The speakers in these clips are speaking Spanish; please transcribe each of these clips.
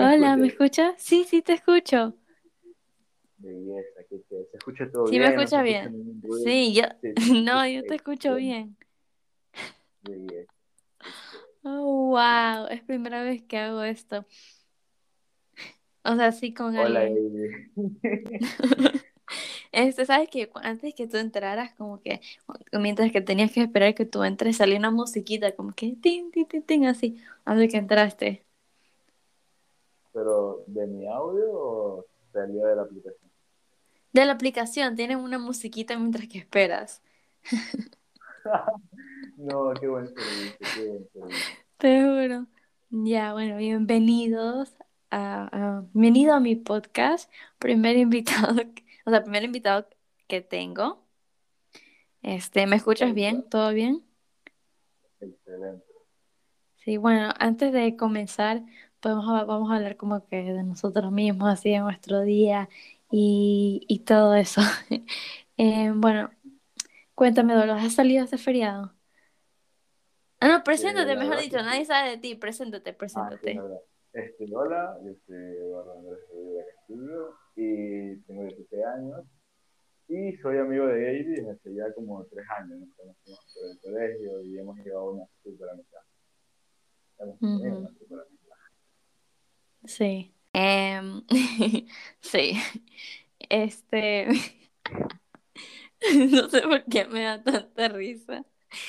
Hola, ¿me escuchas? Sí, sí, te escucho. Se escucha todo Sí, bien, me no se escucha bien. Sí, yo, Sí, sí, no, yo te escucho bien. Oh, wow, es primera vez que hago esto. O sea, sí con Hola, alguien. Este, sabes que antes que tú entraras, como que mientras que tenías que esperar que tú entres, salía una musiquita, como que tin, tin, tin, tin, así, antes que entraste. Pero, ¿de mi audio o salió de la aplicación? De la aplicación, tienen una musiquita mientras que esperas. No, qué buen servicio, qué buen servicio. Te juro. Ya, bueno, bienvenidos a, a- bienvenido a mi podcast. Primer invitado, o sea, primer invitado que tengo. Este, ¿me escuchas bien? ¿Todo bien? Excelente. Sí, bueno, antes de comenzar, podemos, vamos a hablar como que de nosotros mismos, así de nuestro día y, y todo eso. Eh, bueno, cuéntame, Dolores, ¿has salido este feriado? Ah, no, Eh, preséntate, la mejor que dicho, nadie sabe de ti, preséntate, Ah, sí, preséntate. Este, hola, yo soy Eduardo Andrés Rivera Castillo y tengo 16 años y soy amigo de Gaby desde hace ya como 3 años. Nos conocimos por el colegio y hemos llevado una súper amistad. Hemos tenido Ujú, una súper amistad. Sí. Em, sí. Este, no sé por qué me da tanta risa.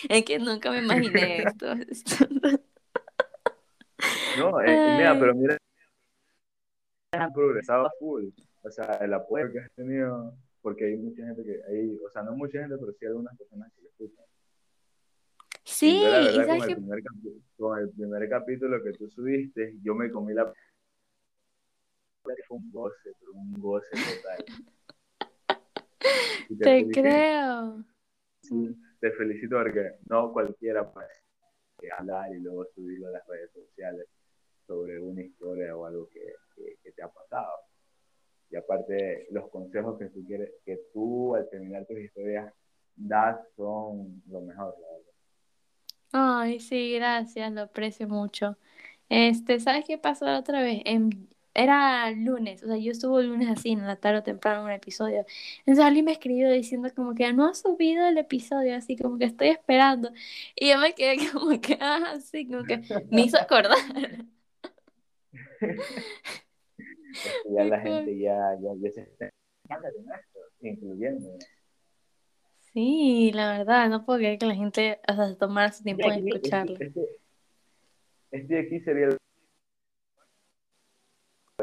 Es que nunca me imaginé esto. No, eh, mira, pero mira, has progresado full. O sea, el apoyo que has tenido, porque hay mucha gente que, hay, o sea, no mucha gente, pero sí algunas personas que le escuchan. Y yo la Sí, y verdad con el que primer, con el primer capítulo que tú subiste, yo me comí la... Fue un goce, pero un goce total. Te creo. te felicito porque no cualquiera puede hablar y luego subirlo a las redes sociales sobre una historia o algo que, que, que te ha pasado. Y aparte, los consejos que tú quieres, que tú al terminar tus historias das son lo mejor, la verdad. Ay, sí, gracias, lo aprecio mucho. Este, ¿sabes qué pasó la otra vez? Era lunes, o sea, yo estuve lunes así, en la tarde o temprano un episodio. Entonces alguien me escribió diciendo como que no ha subido el episodio, así como que estoy esperando. Y yo me quedé como que, ah, sí, como que me hizo acordar. Ya la gente ya, ya, ya se está incluyendo. Sí, la verdad, no puedo creer que la gente, o sea, se tomara su Este tiempo en aquí, escucharlo. este, este, este de aquí sería el,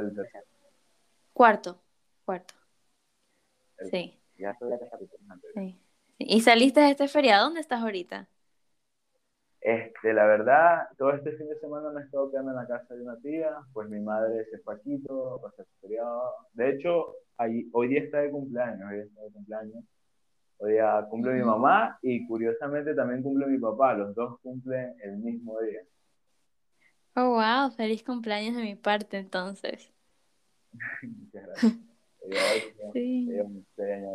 el tercero. Cuarto, cuarto, El- sí, Ya estoy sí. ¿Y saliste de este feriado? ¿Dónde estás ahorita? Este, la verdad, todo este fin de semana me he estado quedando en la casa de una tía, pues mi madre se fue a Quito, su feriado. De hecho, ahí- hoy día está de cumpleaños, hoy día está de cumpleaños. Hoy día cumple mi mamá y curiosamente también cumple mi papá, los dos cumplen el mismo día. Oh, wow, feliz cumpleaños de mi parte entonces. Muchas gracias. Sí. Este,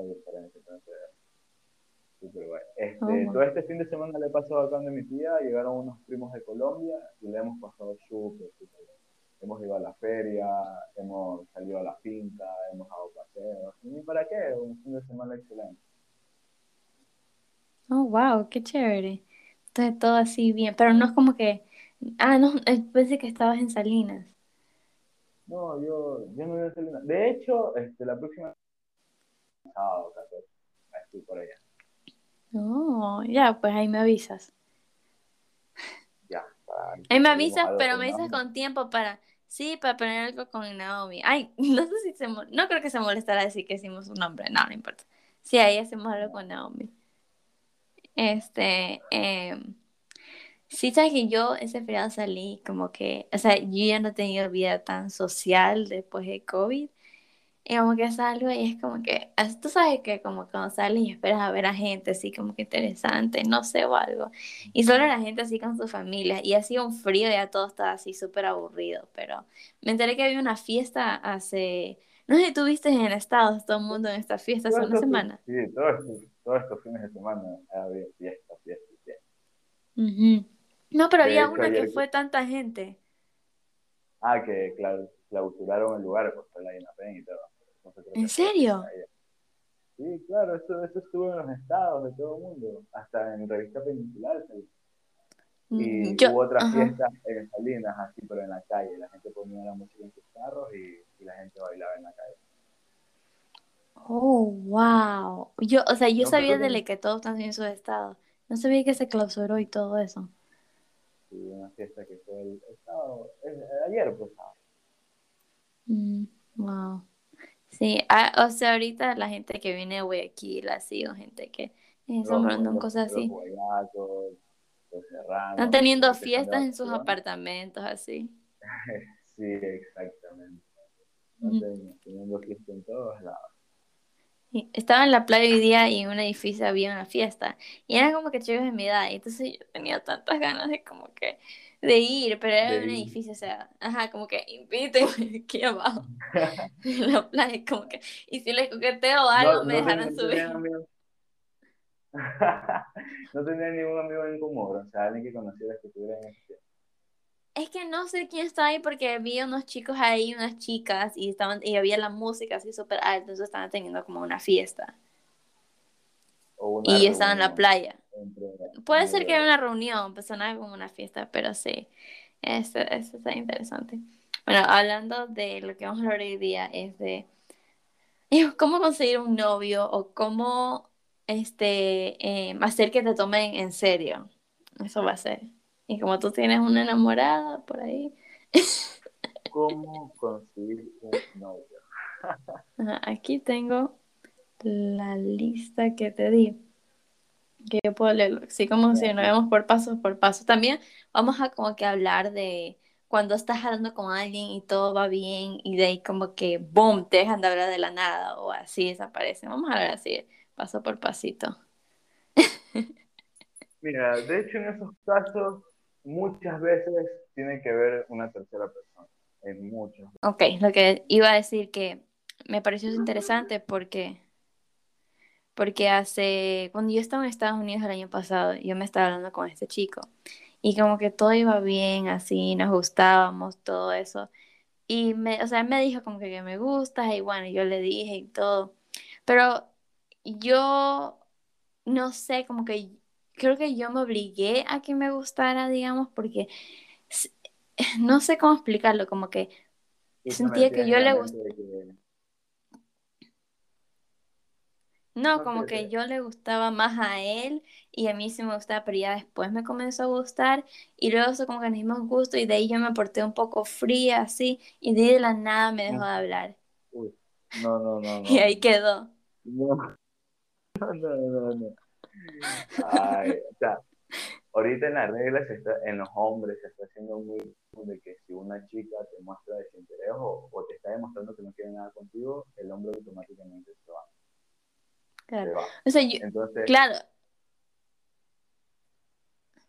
Oh. Todo este fin de semana le he pasado acá mi tía, llegaron unos primos de Colombia y le hemos pasado súper, súper bien. Hemos ido a la feria, hemos salido a la finca, hemos dado paseos, y para qué, un fin de semana excelente. Oh, wow, qué chévere. Entonces todo así bien, pero no es como que, ah, no, eh, pensé que estabas en Salinas. No, yo, yo no voy a salir nada. De hecho, este, la próxima sábado, 14, estoy por allá. Oh, ya, pues ahí me avisas. Ya, para Ahí me avisas, pero me dices Naomi. con tiempo para, sí, para poner algo con Naomi. Ay, no sé si se, no creo que se molestará decir que hicimos un nombre, no, no importa. Sí, ahí hacemos algo con Naomi. Este, em, Sí, sabes que yo ese feriado salí como que, o sea, yo ya no he tenido vida tan social después de COVID. Y como que salgo y es como que, tú sabes que como cuando sales y esperas a ver a gente así como que interesante, no sé, o algo. Y solo la gente así con sus familias. Y hacía un frío, ya todo estaba así súper aburrido. Pero me enteré que había una fiesta hace, no sé si tú viste en Estados, todo el mundo en esta fiesta hace una semana. sí, todos estos, todos estos fines de semana ha habido fiesta, fiesta, fiesta. Ujú. No, pero había una que fue tanta gente. ah, que clausuraron el lugar por la Pen y todo. ¿En serio? Sí, claro, eso, eso estuvo en los estados de todo el mundo, hasta en revista peninsular. Y mm, hubo otra fiesta en Salinas, así, pero en la calle. La gente ponía la música en sus carros y, la gente bailaba en la calle. Oh, wow. Yo, o sea, yo sabía de que todos están en su estado. No sabía que se clausuró y todo eso. Sí, una fiesta que fue el estado, ayer, pues. Mm, wow. Sí, ah, o sea, ahorita la gente que viene de Guayaquil, así, o gente que están hablando cosas así. Están teniendo fiestas en sus apartamentos, así. sí, exactamente. Están teniendo fiestas en todos lados. Estaba en la playa hoy día y en un edificio había una fiesta. Y eran como que chicos de mi edad. Y entonces yo tenía tantas ganas de como que de ir, pero era un edificio, o sea, ajá, como que invítenme aquí abajo. en la playa, como que. Y si les coqueteo algo, me dejaran subir. no tenía ningún amigo en común, o sea, alguien que conociera que estuviera en ese es que no sé quién está ahí porque vi unos chicos ahí, unas chicas, y estaban, y había la música así súper alta, entonces estaban teniendo como una fiesta. y estaban en la playa. Puede ser que era una reunión, pues sonaba como una fiesta, pero sí, eso, eso está interesante. Bueno, hablando de lo que vamos a hablar hoy día, es de cómo conseguir un novio o cómo este, eh, hacer que te tomen en serio. Eso va a ser. Y como tú tienes una enamorada por ahí. ¿Cómo conseguir un novio? Aquí tengo la lista que te di. Que yo puedo leerlo. Así como si nos vemos por paso por paso. También vamos a como que hablar de cuando estás hablando con alguien y todo va bien y de ahí como que boom, te dejan de hablar de la nada o así desaparece. Vamos a hablar así, paso por pasito. Mira, de hecho en esos casos muchas veces tiene que ver una tercera persona, en muchos. Ok, lo que iba a decir que me pareció interesante porque, porque hace, cuando yo estaba en Estados Unidos el año pasado, yo me estaba hablando con este chico y como que todo iba bien, así, nos gustábamos, todo eso. Y me, o sea, me dijo como que, me gusta y bueno, yo le dije y todo. Pero yo no sé, como que creo que yo me obligué a que me gustara, digamos, porque no sé cómo explicarlo, como que sentía que yo le gustaba. No, como que yo le gustaba más a él y a mí sí me gustaba, pero ya después me comenzó a gustar y luego eso como que nos dimos gusto y de ahí yo me porté un poco fría así y de, la nada me dejó de hablar. No, no, no, no. Y ahí quedó. No, no, no, no. Ay, o sea, ahorita en las reglas, en los hombres, se está haciendo muy de que si una chica te muestra desinterés o, o, te está demostrando que no quiere nada contigo, el hombre automáticamente se va. Claro. O sea, yo, entonces, claro.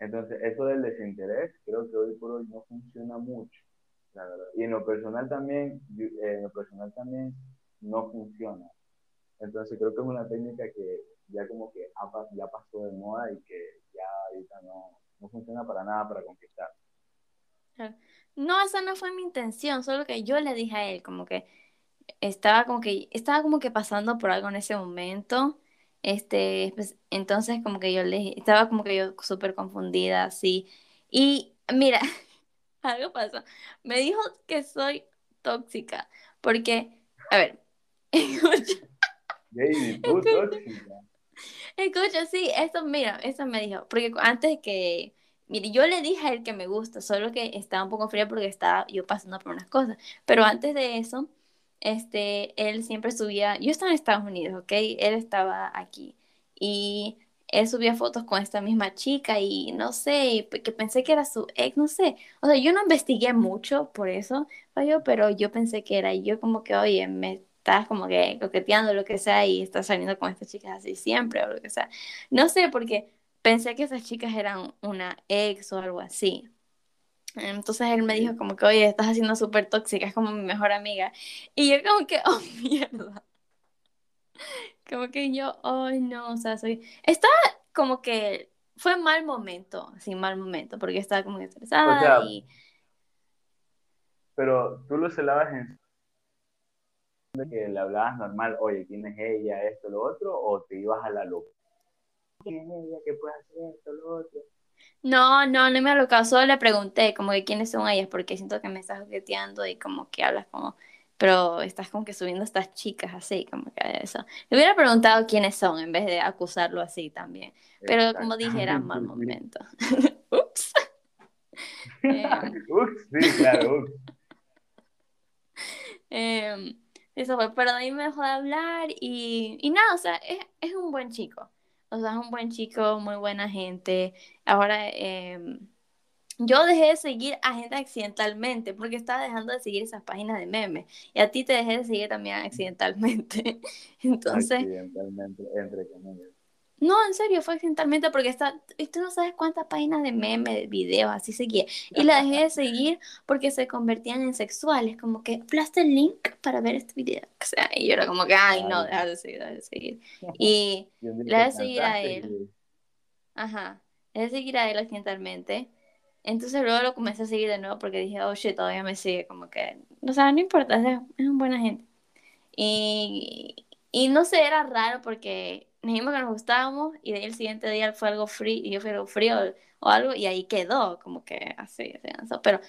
Entonces, eso del desinterés, creo que hoy por hoy no funciona mucho, la verdad. Y en lo personal también, en lo personal también no funciona. Entonces, creo que es una técnica que ya como que ya pasó de moda y que ya ahorita no, no funciona para nada para conquistar. No, esa no fue mi intención, solo que yo le dije a él como que estaba como que estaba como que pasando por algo en ese momento. Este, pues, entonces como que yo le estaba como que yo súper confundida así. Y mira, algo pasó. Me dijo que soy tóxica porque a ver, tóxica. Escucha, sí, eso, mira, eso me dijo, porque antes que, mire, yo le dije a él que me gusta, solo que estaba un poco fría porque estaba yo pasando por unas cosas, pero antes de eso, este, él siempre subía, yo estaba en Estados Unidos, ¿ok? Él estaba aquí y él subía fotos con esta misma chica y no sé, que pensé que era su ex, no sé, o sea, yo no investigué mucho por eso, pero yo pensé que era, y yo como que, oye, me estás como que coqueteando lo que sea y estás saliendo con estas chicas así siempre o lo que sea. No sé, porque pensé que esas chicas eran una ex o algo así. Entonces él me dijo como que, oye, estás haciendo súper tóxica, es como mi mejor amiga. Y yo como que, oh, mierda. Como que yo, ay, no, o sea, soy... Estaba como que fue mal momento, sí, mal momento, porque estaba como estresada y pero tú lo celabas en que le hablabas normal, oye, ¿quién es ella, esto, lo otro? ¿O te ibas a la locura? ¿Quién es ella que puede hacer esto, lo otro? No, no, no me alocado, solo le pregunté como que quiénes son ellas, porque siento que me estás jugueteando y como que hablas como, pero estás como que subiendo a estas chicas así, como que eso. Le hubiera preguntado quiénes son en vez de acusarlo así también, pero como dije, era mal momento. Ups. Em. ups, sí, claro, ups. Em, eso fue, pero ahí me dejó de hablar y, y nada, o sea, es, es un buen chico. O sea, es un buen chico, muy buena gente. Ahora, eh, yo dejé de seguir a gente accidentalmente porque estaba dejando de seguir esas páginas de memes. Y a ti te dejé de seguir también accidentalmente. Entonces. Accidentalmente, entre comillas. No, en serio, fue accidentalmente porque está, y tú no sabes cuántas páginas de memes, de videos, así seguía. Y la dejé de seguir porque se convertían en sexuales, como que plaste el link para ver este video. O sea, y yo era como que, ay, no, deja de seguir, deja de seguir. Y la dejé de seguir a él. Ajá, dejé de seguir a él accidentalmente. Entonces luego lo comencé a seguir de nuevo porque dije, oh shit, todavía me sigue, como que, o sea, no importa, es, es buena gente. Y, y no sé, era raro porque dijimos que nos gustábamos y de ahí el siguiente día fue algo frío y yo fui algo frío o algo y ahí quedó, como que así, así Pero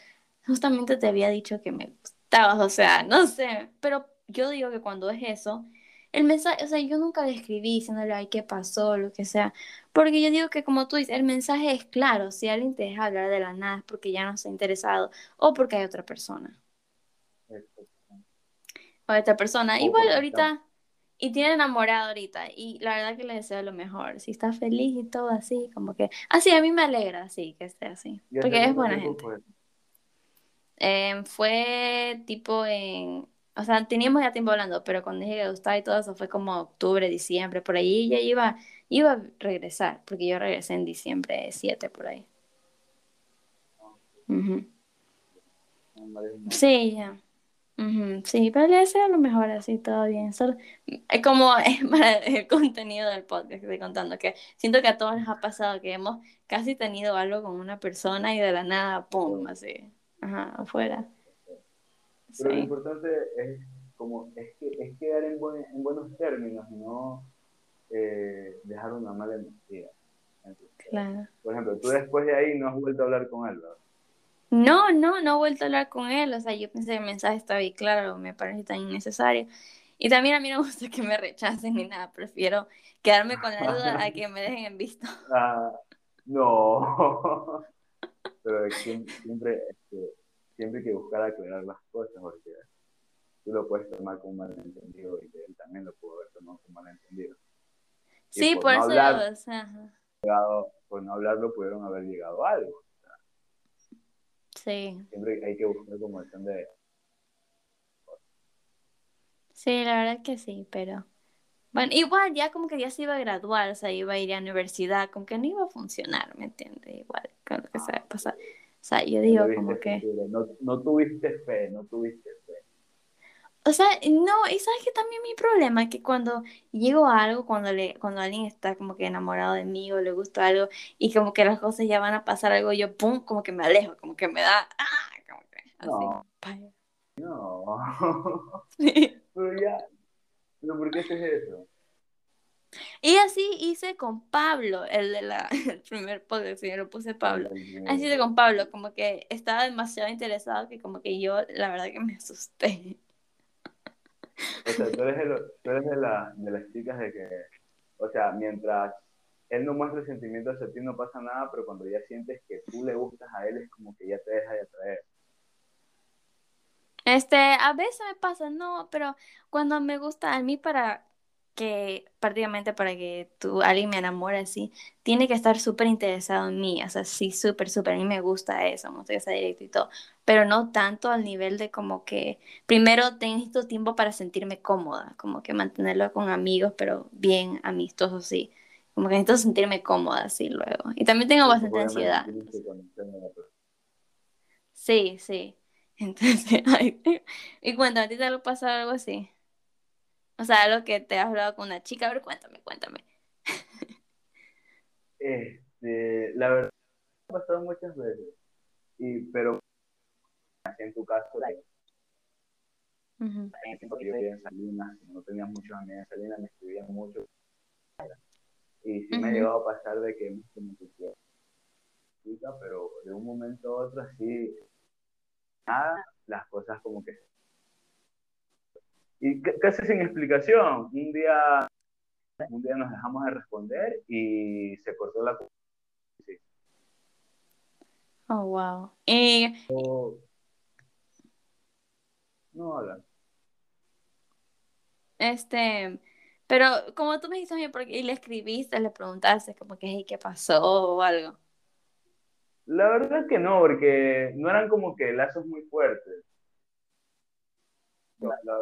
justamente te había dicho que me gustabas, o sea, no sé, pero yo digo que cuando es eso, el mensaje, o sea, yo nunca le escribí diciéndole, ay, ¿qué pasó? Lo que sea, porque yo digo que como tú dices, el mensaje es claro, si alguien te deja hablar de la nada es porque ya no está interesado o porque hay otra persona. O otra persona. Igual ahorita y tiene enamorado ahorita y la verdad que le deseo lo mejor. Si está feliz y todo así, como que... Así, a mí me alegra, sí, que esté así. Porque es buena gente. Fue? Em, fue tipo en... O sea, teníamos ya tiempo hablando, pero cuando dije que gustaba y todo eso fue como octubre, diciembre, por ahí ya iba, iba a regresar, porque yo regresé en diciembre 7 por ahí. Sí, ya sí, pero le deseo lo mejor así, todo bien. es como es para el contenido del podcast que estoy contando, que siento que a todos les ha pasado que hemos casi tenido algo con una persona y de la nada, pum, así, ajá, afuera. Pero lo importante es como es que es quedar en, en buenos términos y no eh, dejar una mala energía. claro. Por ejemplo, tú después de ahí no has vuelto a hablar con él, ¿verdad? No, no, no he vuelto a hablar con él. O sea, yo pensé que el mensaje estaba ahí claro, me parece tan innecesario. Y también a mí no me gusta que me rechacen ni nada. Prefiero quedarme con la duda a que me dejen en visto. Ah, no. Pero siempre, este, siempre hay que buscar aclarar las cosas porque tú lo puedes tomar como malentendido y él también lo pudo haber tomado como malentendido. Sí, por, eso. o sea, por no hablarlo pudieron haber llegado a algo. Sí. Siempre hay que buscar como de... Sí, la verdad que sí, pero... Bueno, igual ya como que ya se iba a graduar, o sea, iba a ir a la universidad, como que no iba a funcionar, ¿me entiendes? Igual, con lo que se va a pasar. O sea, yo digo como que... No, no tuviste fe, no tuviste fe. O sea, no, y sabes que también mi problema es que cuando llego a algo, cuando le, cuando alguien está como que enamorado de mí o le gusta algo y como que las cosas ya van a pasar algo, yo pum, como que me alejo, como que me da, ah, como que así. No. no. Pero ya, pero ¿por qué haces eso? Y así hice con Pablo, el de la, el primer podcast, yo lo puse Pablo. Así hice con Pablo, como que estaba demasiado interesado que como que yo, la verdad que me asusté. O sea, tú eres, de, tú eres de, la, de las chicas de que, o sea, mientras él no muestra sentimientos hacia ti no pasa nada, pero cuando ya sientes que tú le gustas a él es como que ya te deja de atraer. Este, a veces me pasa, no, pero cuando me gusta a mí para que prácticamente para que tú, alguien me enamore así, tiene que estar súper interesado en mí, o sea, sí, súper, súper, a mí me gusta eso, me gusta que sea directo y todo, pero no tanto al nivel de como que, primero necesito tiempo para sentirme cómoda, como que mantenerlo con amigos, pero bien amistosos, sí, como que necesito sentirme cómoda así luego, y también tengo bastante ansiedad. Sí, sí, entonces, y cuéntame, ¿a ti te ha pasado algo así? O sea, algo que te has hablado con una chica. A ver, cuéntame, cuéntame. Este, la verdad, ha pasado muchas veces. Y, pero así en tu caso, en el tiempo que yo vivía en Salinas, no tenía muchos amigos en Salinas, me escribían mucho. Y sí me ha llegado a pasar de que me pero de un momento a otro así, nada, las cosas como que... Y casi sin explicación, un día, un día nos dejamos de responder y se cortó la... Sí. Oh, wow. Y... No, habla. Este, pero como tú me dijiste, y le escribiste, le preguntaste como que, ¿qué pasó o algo? La verdad es que no, porque no eran como que lazos muy fuertes.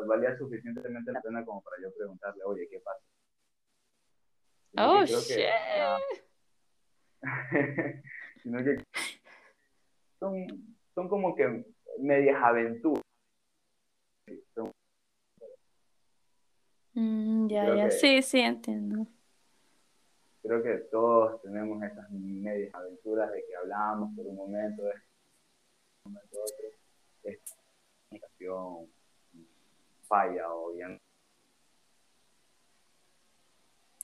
Valía suficientemente la pena como para yo preguntarle, oye, ¿qué pasa? oh, shit. sino que son, son como que medias aventuras. Mm, ya, ya, sí, sí, entiendo creo que todos tenemos esas medias aventuras de que hablábamos por un momento, de un momento otro, es comunicación falla o ya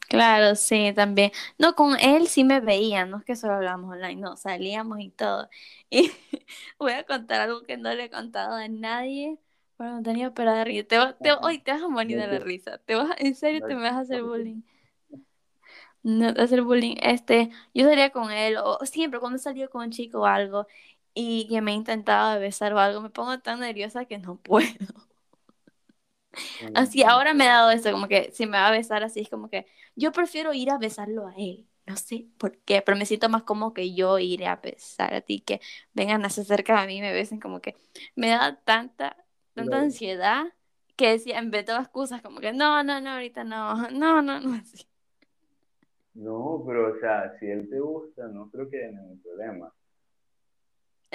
Claro, sí, también. No, con él sí me veía, no es que solo hablábamos online, no, salíamos y todo. Y voy a contar algo que no le he contado a nadie, pero no tenía pero de risa. Te, te, hoy te vas a morir de la risa. Te vas, en serio, te me vas a hacer bullying no hacer bullying, este, yo salía con él, o siempre cuando salió con un chico o algo, y que me intentaba besar o algo, me pongo tan nerviosa que no puedo. Así, ahora me he dado eso, como que si me va a besar así, es como que yo prefiero ir a besarlo a él. No sé por qué, pero me siento más como que yo iré a besar a ti, que vengan a cerca a mí, me besen, como que me da tanta, tanta ansiedad que decía, en vez de excusas, como que no, no, no, ahorita no, no, no, no, así. No, pero o sea, si él te gusta, no creo que haya ningún problema.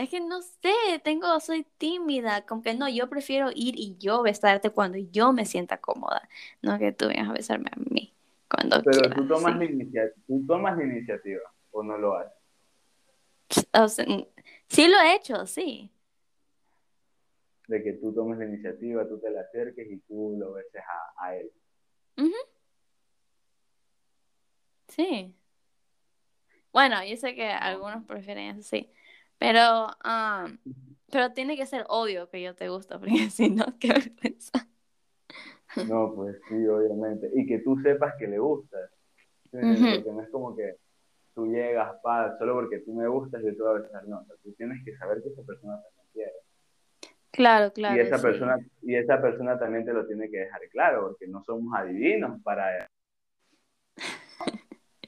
Es que no sé, tengo, soy tímida, como que no, yo prefiero ir y yo besarte cuando yo me sienta cómoda, no que tú vengas a besarme a mí cuando Pero tú tomas, la iniciativa, tú tomas la iniciativa o no lo haces. O sea, sí lo he hecho, sí. De que tú tomes la iniciativa, tú te la acerques y tú lo beses a, a él. Sí. Bueno, yo sé que algunos prefieren eso, sí. Pero, um, pero tiene que ser obvio que yo te gusto, porque si no, qué vergüenza. No, pues sí, obviamente. Y que tú sepas que le gustas. Porque no es como que tú llegas, pa, solo porque tú me gustas, yo te voy a besar. No, tú tienes que saber que esa persona también quiere. Claro, claro. Y esa, persona, y esa persona también te lo tiene que dejar claro, porque no somos adivinos para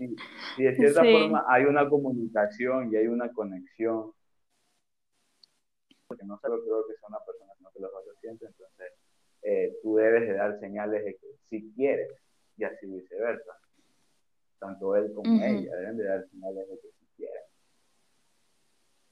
y, de cierta forma hay una comunicación y hay una conexión. Porque no solo creo que sea una persona, sino que los otros sienten. Entonces, eh, tú debes de dar señales de que si quieres y así viceversa. Tanto él como ella deben de dar señales de que si quieren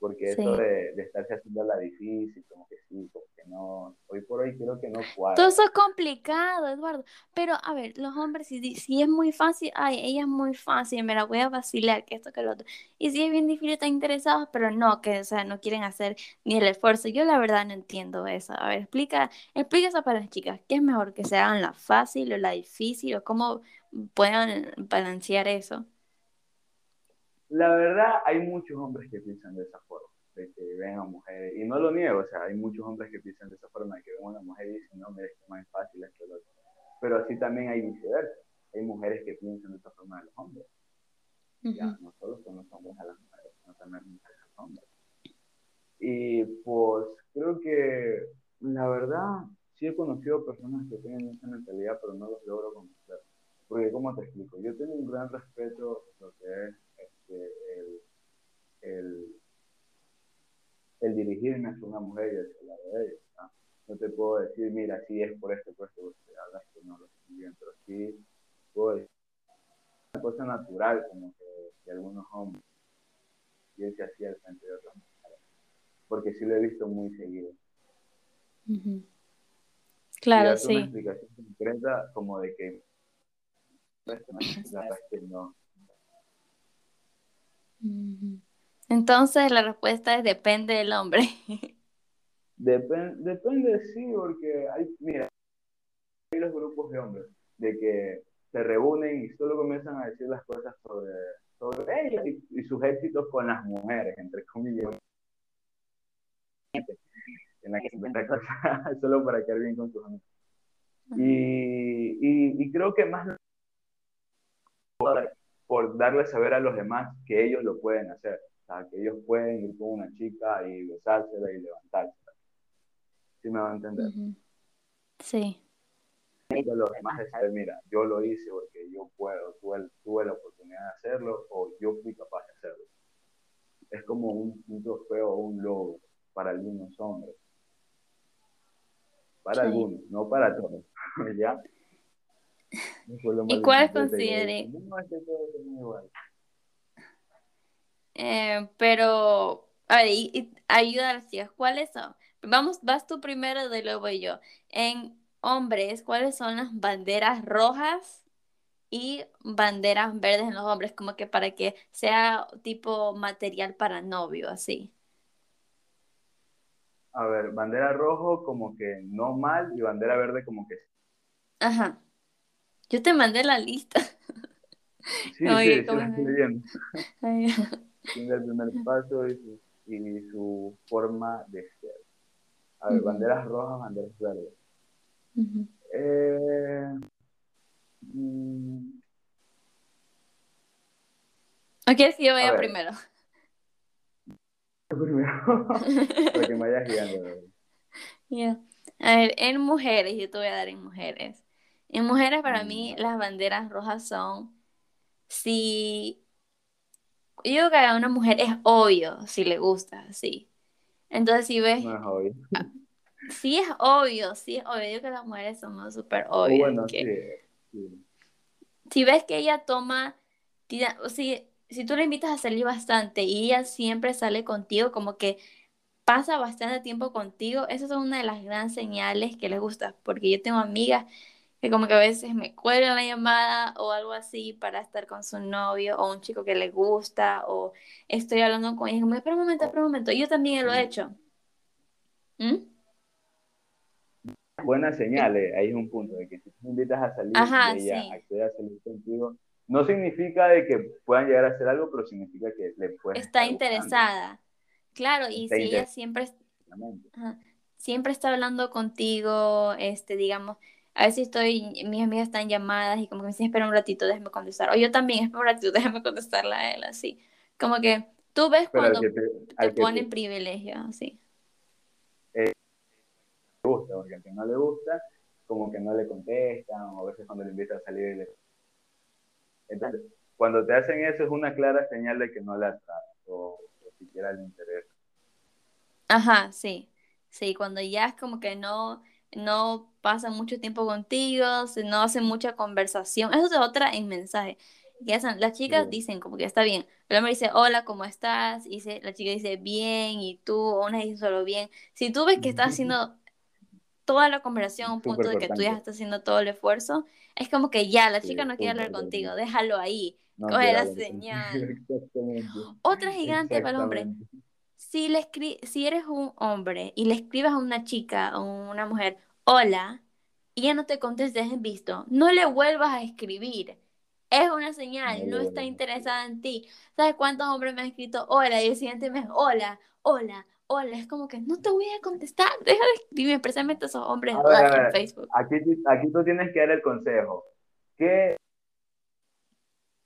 porque eso de, de, estarse haciendo la difícil, como que sí, como que no, hoy por hoy creo que no cuadra. Todo eso es complicado, Eduardo, pero a ver, los hombres, si, si es muy fácil, ay, ella es muy fácil, me la voy a vacilar, que esto, que lo otro, y si es bien difícil, están interesados, pero no, que, o sea, no quieren hacer ni el esfuerzo, yo la verdad no entiendo eso, a ver, explica, explica eso para las chicas, ¿qué es mejor, que se hagan la fácil o la difícil, o cómo puedan balancear eso? La verdad, hay muchos hombres que piensan de esa forma, de que ven a mujeres, y no lo niego, o sea, hay muchos hombres que piensan de esa forma, de que ven a una mujer y dicen, no, mira, es más fácil esto lo otro. Pero así también hay viceversa. Hay mujeres que piensan de esa forma de los hombres. Ya, no solo son los hombres a las mujeres, sino también las mujeres a los hombres. Y pues creo que la verdad, sí he conocido personas que tienen esa mentalidad, pero no los logro conocer. Porque, ¿cómo te explico? Yo tengo un gran respeto lo que es el, el, el, dirigirme hacia una mujer y hacia la de ella. ¿no? te puedo decir, mira, si es por esto, por esto, por esto, hablas que no lo estoy bien, pero sí puedo decir una cosa natural, como que, algunos hombres piensen así al frente de otras mujeres, porque sí lo he visto muy seguido. Claro, sí. Una explicación concreta como de que la que no, entonces la respuesta es depende del hombre. depende, sí, porque hay, mira, hay los grupos de hombres de que se reúnen y solo comienzan a decir las cosas sobre, sobre ellos y, sus éxitos con las mujeres, entre comillas. En la que se cosas solo para quedar bien con tus amigos. Y, y, y, creo que más por, darle a saber a los demás que ellos lo pueden hacer, o sea, que ellos pueden ir con una chica y besársela y levantársela. ¿Sí me van a entender? Sí. los demás de saber, mira, yo lo hice porque yo puedo, tuve, tuve la oportunidad de hacerlo o yo fui capaz de hacerlo. Es como un, un trofeo o un logro para algunos hombres. Para algunos, no para todos. ¿Ya? ¿Y cuál considere? Eh, pero, a ver, y, ayuda a las chicas. ¿Cuáles son? Vamos, vas tú primero, de luego yo. En hombres, ¿cuáles son las banderas rojas y banderas verdes en los hombres? Como que para que sea tipo material para novio, así. A ver, bandera rojo como que no mal y bandera verde como que Ajá. Yo te mandé la lista. Sí, Oye, sí, sí, bien. Tiene el primer paso y su, y su, forma de ser. A ver, banderas rojas, banderas verdes. eh, mm, ¿O quieres que yo vaya primero? Primero, para que me vayas guiando. Yeah. A ver, en mujeres, yo te voy a dar en mujeres. En mujeres, para mí, las banderas rojas son si. Yo creo que a una mujer es obvio si le gusta, sí. Entonces, si ves. No es obvio. Sí, es obvio, sí es obvio. Yo creo que las mujeres somos súper obvias. Bueno, Si ves que ella toma. O si, si tú le invitas a salir bastante y ella siempre sale contigo, como que pasa bastante tiempo contigo, esas son una de las grandes señales que les gusta. Porque yo tengo amigas que como que a veces me cuelgan la llamada o algo así para estar con su novio o un chico que le gusta o estoy hablando con ella y me espera un momento, espera un momento, yo también lo he hecho. ¿Mm? Buena señal, eh, ahí es un punto, de que si tú invitas a salir Ajá, y ella accede a salir contigo, no significa de que puedan llegar a hacer algo, pero significa que le puede Está interesada. Claro, y si ella siempre, siempre está hablando contigo, este, digamos, a veces estoy, mis amigas están llamadas y como que me dicen, espera un ratito, déjame contestar. O yo también, espera un ratito, déjame contestarla a él, así. Como que tú ves cuando te, ponen privilegio, así. Eh, le gusta, porque al que no le gusta, como que no le contestan, o a veces cuando le invitan a salir, le... entonces, cuando te hacen eso es una clara señal de que no le atrae o, o siquiera le interesa. Ajá, sí, sí, cuando ya es como que no, no pasa mucho tiempo contigo, no hacen mucha conversación. Eso es otra en mensaje. Que las chicas dicen como que está bien. El hombre dice, hola, ¿cómo estás? Y la chica dice, bien, y tú, o una dice solo bien. Si tú ves que estás haciendo toda la conversación a un punto de que tú ya estás haciendo todo el esfuerzo, es como que ya, la chica no quiere hablar contigo, déjalo ahí, coge la señal. Otra gigante para el hombre. Si, le si eres un hombre y le escribas a una chica o una mujer, hola, y ya no te contestes en visto, no le vuelvas a escribir. Es una señal, no está interesada en ti. ¿Sabes cuántos hombres me han escrito hola? Y el siguiente mes, hola, hola, hola. Es como que no te voy a contestar, deja de escribirme, precisamente esos hombres en Facebook. Aquí, aquí tú tienes que dar el consejo. ¿Qué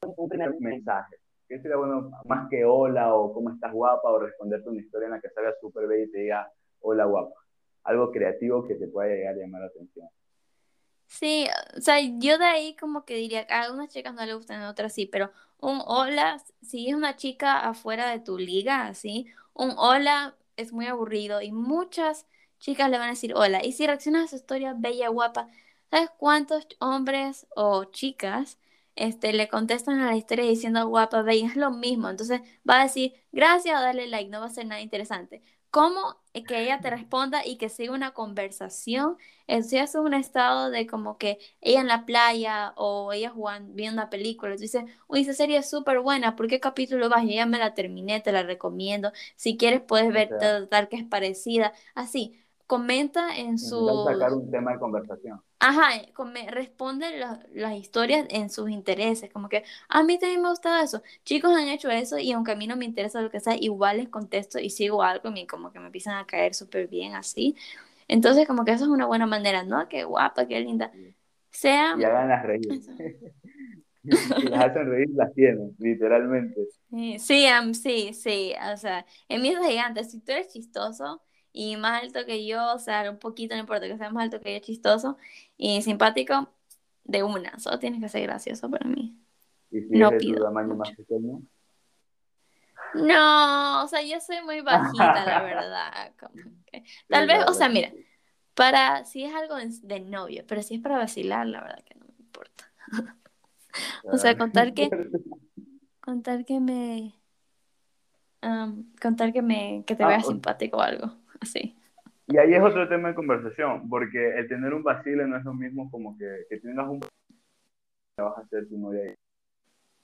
un primer mensaje? ¿Qué sería bueno más que hola o cómo estás guapa o responderte una historia en la que salga súper bella y te diga hola guapa? algo creativo que te pueda llegar a llamar la atención. Sí, o sea, yo de ahí como que diría, a algunas chicas no le gustan, a otras sí, pero un hola, si es una chica afuera de tu liga, así, un hola es muy aburrido y muchas chicas le van a decir hola. Y si reaccionas a su historia bella, guapa, ¿sabes cuántos hombres o chicas este, le contestan a la historia diciendo guapa, bella? Es lo mismo. Entonces va a decir gracias o darle like, no va a ser nada interesante cómo que ella te responda y que siga una conversación. Si es un estado de como que ella en la playa o ella jugando, viendo una película, tú dices, uy, esa serie es súper buena, ¿por qué capítulo vas? Yo ya me la terminé, te la recomiendo. Si quieres puedes ver tal que es parecida. Así, comenta en su... sacar un tema de conversación. Ajá, responde las historias en sus intereses, como que a mí también me gusta eso. Chicos han hecho eso y aunque a mí no me interesa lo que sea, igual les contesto y sigo algo y como que me empiezan a caer súper bien así. Entonces como que eso es una buena manera, ¿no? Qué guapa, qué linda. Sea... Y hagan las reír. si las hacen reír, las tienen, literalmente. Sí, sí, sí, o sea, en mí es gigante, si tú eres chistoso y más alto que yo, o sea, un poquito, no importa que sea más alto que yo, chistoso y simpático, de una, solo tienes que ser gracioso para mí. ¿Y si no es de tu tamaño más pequeño? No, o sea, yo soy muy bajita, la verdad. Tal vez, o sea, mira, para si es algo de novio, pero si es para vacilar, la verdad que no me importa. o sea, contar que contar que me contar que me que te vea simpático o algo. Así. Y ahí es otro tema de conversación, porque el tener un vacile no es lo mismo como que, que tengas un vas a hacer tu novia.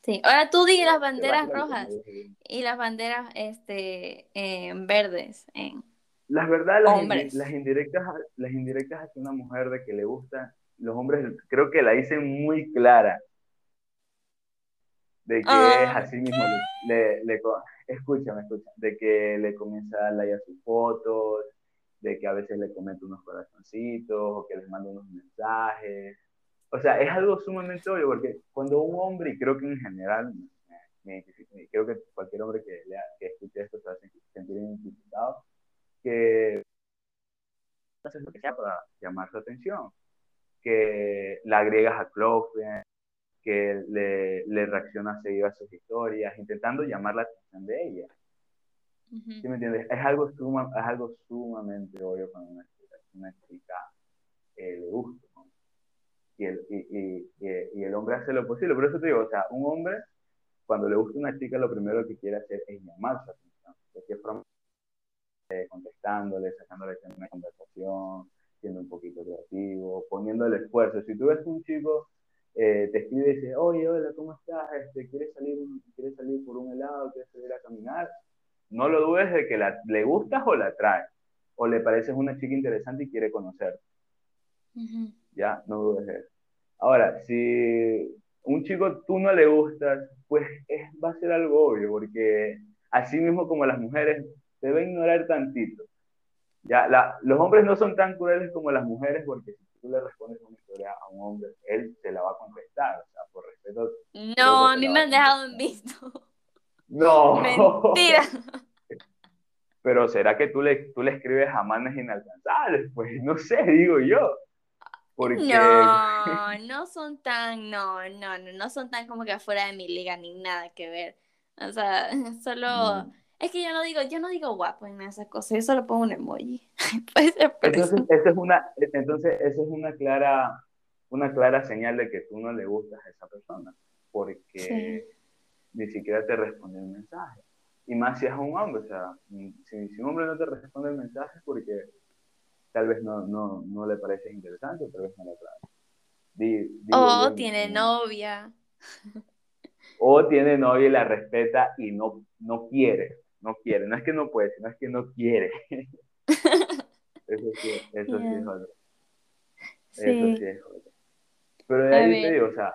Sí, ahora tú di las banderas rojas y las banderas este, verdes. Las verdad, las, las, indirectas, las indirectas hacia una mujer de que le gusta, los hombres creo que la dicen muy clara. De que ah, así mismo, le, le, escúchame, escúchame, de que le comienza a darle a sus fotos, de que a veces le comento unos corazoncitos o que les mando unos mensajes. O sea, es algo sumamente obvio porque cuando un hombre, y creo que en general, me, creo que cualquier hombre que, lea, que escuche esto se va a sentir identificado, que hace lo que sea para llamar su atención, que la agregas a Close que le, le reacciona seguido a sus historias, intentando llamar la atención de ella. ¿Sí me entiendes? Es algo, suma, es algo sumamente obvio cuando una chica, una chica eh, le gusta. Y, el, y, y, y, el hombre hace lo posible. Por eso te digo, o sea, un hombre, cuando le gusta una chica, lo primero que quiere hacer es llamar su atención. De eh, contestándole, sacándole una conversación, siendo un poquito creativo, poniéndole esfuerzo. Si tú ves un chico eh, te escribe y dice, oye, hola, ¿cómo estás? Este, ¿quieres, salir, ¿Quieres salir por un helado? ¿Quieres salir a caminar? No lo dudes de que la, le gustas o la traes, o le pareces una chica interesante y quiere conocerte. Ya, no dudes de eso. Ahora, si un chico tú no le gustas, pues es, va a ser algo obvio, porque así mismo como las mujeres, te va a ignorar tantito. Ya, la, los hombres no son tan crueles como las mujeres, porque tú le respondes una historia a un hombre, él te la va a contestar, o sea, por respeto. No, a mí me han dejado en visto. No. Mentira. Pero será que tú le, tú le escribes a manes inalcanzables? Pues no sé, digo yo. Porque... No, no son tan, no, no, no, no son tan como que afuera de mi liga ni nada que ver. O sea, solo... Mm. Es que yo no digo, yo no digo guapo en esas cosas, yo solo pongo un emoji. entonces, esa es una, entonces, eso es una clara, una clara señal de que tú no le gustas a esa persona, porque ni siquiera te responde el mensaje. Y más si es un hombre, o sea, si, si un hombre no te responde el mensaje es porque tal vez no, no, no le parece interesante, tal vez no le atrae. o tiene novia. O tiene novia y la respeta y no, no quiere no quiere, no es que no puede, sino es que no quiere. eso sí, eso sí es otro. Eso sí es otro. Pero de ahí te digo, o sea,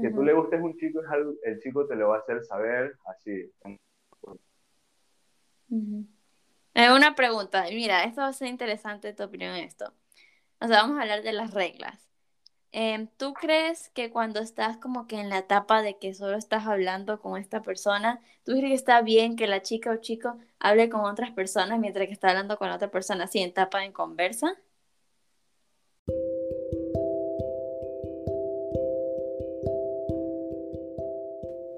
que tú le gustes un chico, es algo, el chico te lo va a hacer saber así. Es una pregunta, mira, esto va a ser interesante tu opinión en esto. O sea, vamos a hablar de las reglas. Em, ¿Tú crees que cuando estás como que en la etapa de que solo estás hablando con esta persona, tú crees que está bien que la chica o chico hable con otras personas mientras que está hablando con otra persona, así en etapa en conversa?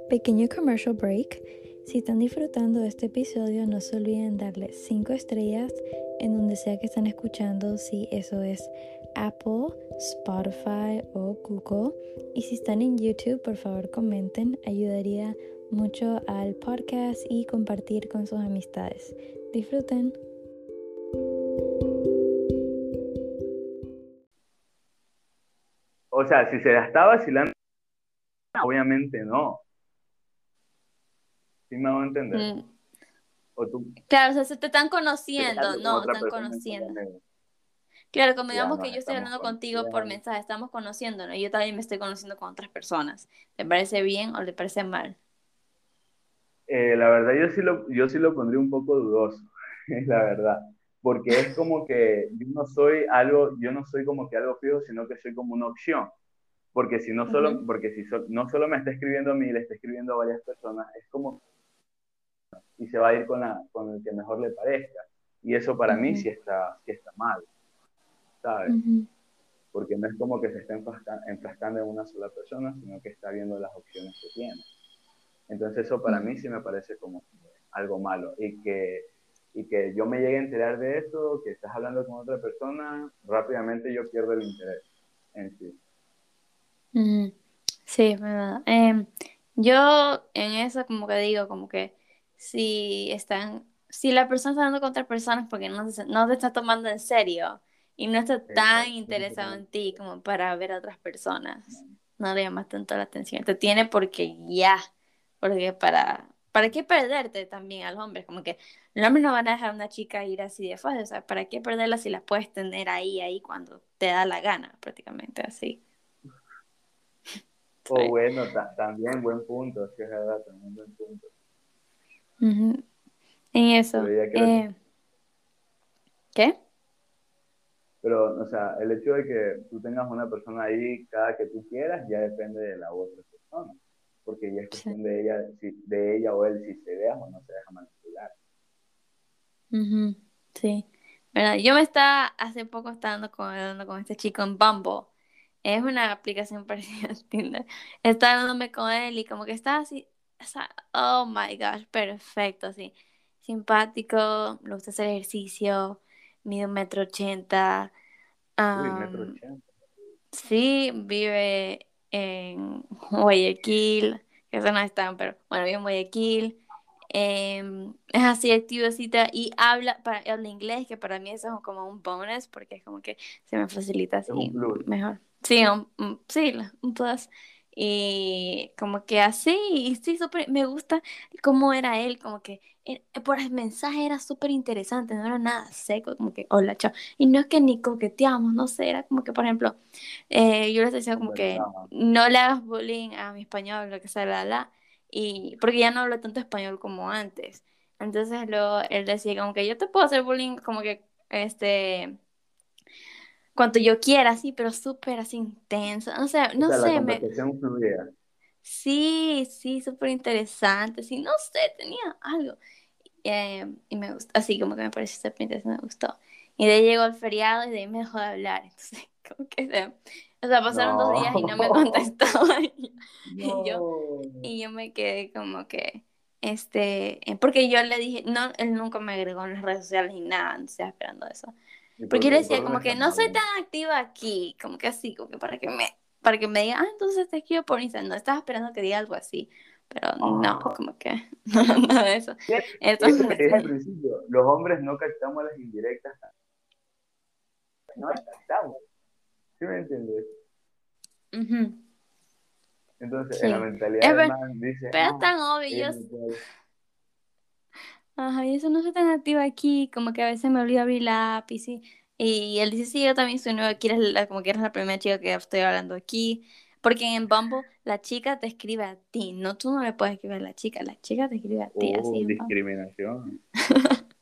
Pequeño commercial break. Si están disfrutando de este episodio, no se olviden darle 5 estrellas en donde sea que están escuchando, si eso es Apple, Spotify o Google. Y si están en YouTube, por favor comenten, ayudaría mucho al podcast y compartir con sus amistades. Disfruten. O sea, si se la está vacilando, obviamente no. ¿Sí me van a entender? Mm. Claro, o sea, se te están conociendo, no, están conociendo. Claro, como digamos que yo estoy hablando contigo por conociendo. mensaje, estamos conociéndonos, y yo también me estoy conociendo con otras personas. ¿Te parece bien o le parece mal? Eh, la verdad, yo sí lo, yo sí lo pondría un poco dudoso, la verdad. Porque es como que yo no soy algo, yo no soy como que algo fijo, sino que soy como una opción. Porque si no solo, Ujú. porque si so- no solo me está escribiendo a mí, le está escribiendo a varias personas, es como y se va a ir con, la, con el que mejor le parezca. Y eso para mí Ujú. sí está, sí está mal, ¿sabes? Porque no es como que se está enfrasca- enfrascando en una sola persona, sino que está viendo las opciones que tiene. Entonces eso para mí sí me parece como algo malo. Y que, y que yo me llegue a enterar de eso, que estás hablando con otra persona, rápidamente yo pierdo el interés en sí. Sí, es verdad. Em, yo en eso como que digo, como que si están, si la persona está hablando con otras personas porque no, se- no te está tomando en serio y no está tan interesado en ti como para ver a otras personas, no le llamas tanto la atención. Te tiene porque ya, porque para, ¿para qué perderte también a los hombres? Como que los hombres no van a dejar a una chica ir así de fácil, o sea, ¿para qué perderla si la puedes tener ahí, ahí cuando te da la gana, prácticamente así? O Sí. bueno, ta- también buen punto, sí es verdad, también buen punto. Eso. Pero ya creo que- eh, ¿Qué? Pero, o sea, el hecho de que tú tengas una persona ahí cada que tú quieras ya depende de la otra persona. Porque ya es cuestión de ella, si, de ella o él si se deja o no se deja manipular. Sí. ¿Verdad? Yo me estaba, hace poco estaba hablando con, hablando con este chico en Bumble. Es una aplicación parecida a Tinder. Estaba hablándome con él y como que estaba así, oh my gosh, perfecto, así. Simpático, le gusta hacer ejercicio, mide un metro ochenta. Uy, metro am, ochenta. Sí, vive en Guayaquil, que eso no es tan, pero bueno, vive en Guayaquil. em, es así activocita y habla, para, habla inglés, que para mí eso es como un bonus, porque es como que se me facilita Es un así plus. mejor. Sí, un, un- sí, un plus. Y como que así, y sí, súper, me gusta cómo era él, como que eh, por el mensaje era súper interesante, no era nada seco, como que hola, chao. Y no es que ni coqueteamos, no sé, era como que, por ejemplo, eh, yo les decía como que no le hagas bullying a mi español, lo que sea, la, la, y porque ya no hablo tanto español como antes. Entonces luego él decía como que yo te puedo hacer bullying como que, este, cuanto yo quiera, sí, pero súper así intenso. O sea, no o sea, la sé, me, conversación fluía. sí, sí, súper interesante, sí, no sé, tenía algo. Eh, y me gustó, así como que me pareció súper interesante, me gustó. Y de ahí llegó el feriado y de ahí me dejó de hablar. Entonces, como que se, o sea, pasaron dos días y no me No. contestaba. Y, No. yo, y yo me quedé como que, este, eh, porque yo le dije, no, él nunca me agregó en las redes sociales ni nada, no estaba esperando eso. ¿Y por Porque yo le decía como que no soy tan activa aquí, como que así, como que para que me, para que me diga, ah, entonces te escribo por Instagram. No estaba esperando que diga algo así, pero no, Ah. como que no, nada de eso. Dije al principio, los hombres no captamos las indirectas. No las captamos. ¿Sí me entiendes? Ujú. Entonces, Sí. en la mentalidad Es del man dice, Pero ah, es tan obvio, ella yo, me puede- ajá, y eso no soy tan activa aquí, como que a veces me olvido abrir la app y sí. Y él dice, sí, yo también soy nueva aquí, eres la- como que eres la primera chica que estoy hablando aquí. Porque en Bumble la chica te escribe a ti, no tú no le puedes escribir a la chica, la chica te escribe a ti, Oh, así en Bumble. discriminación.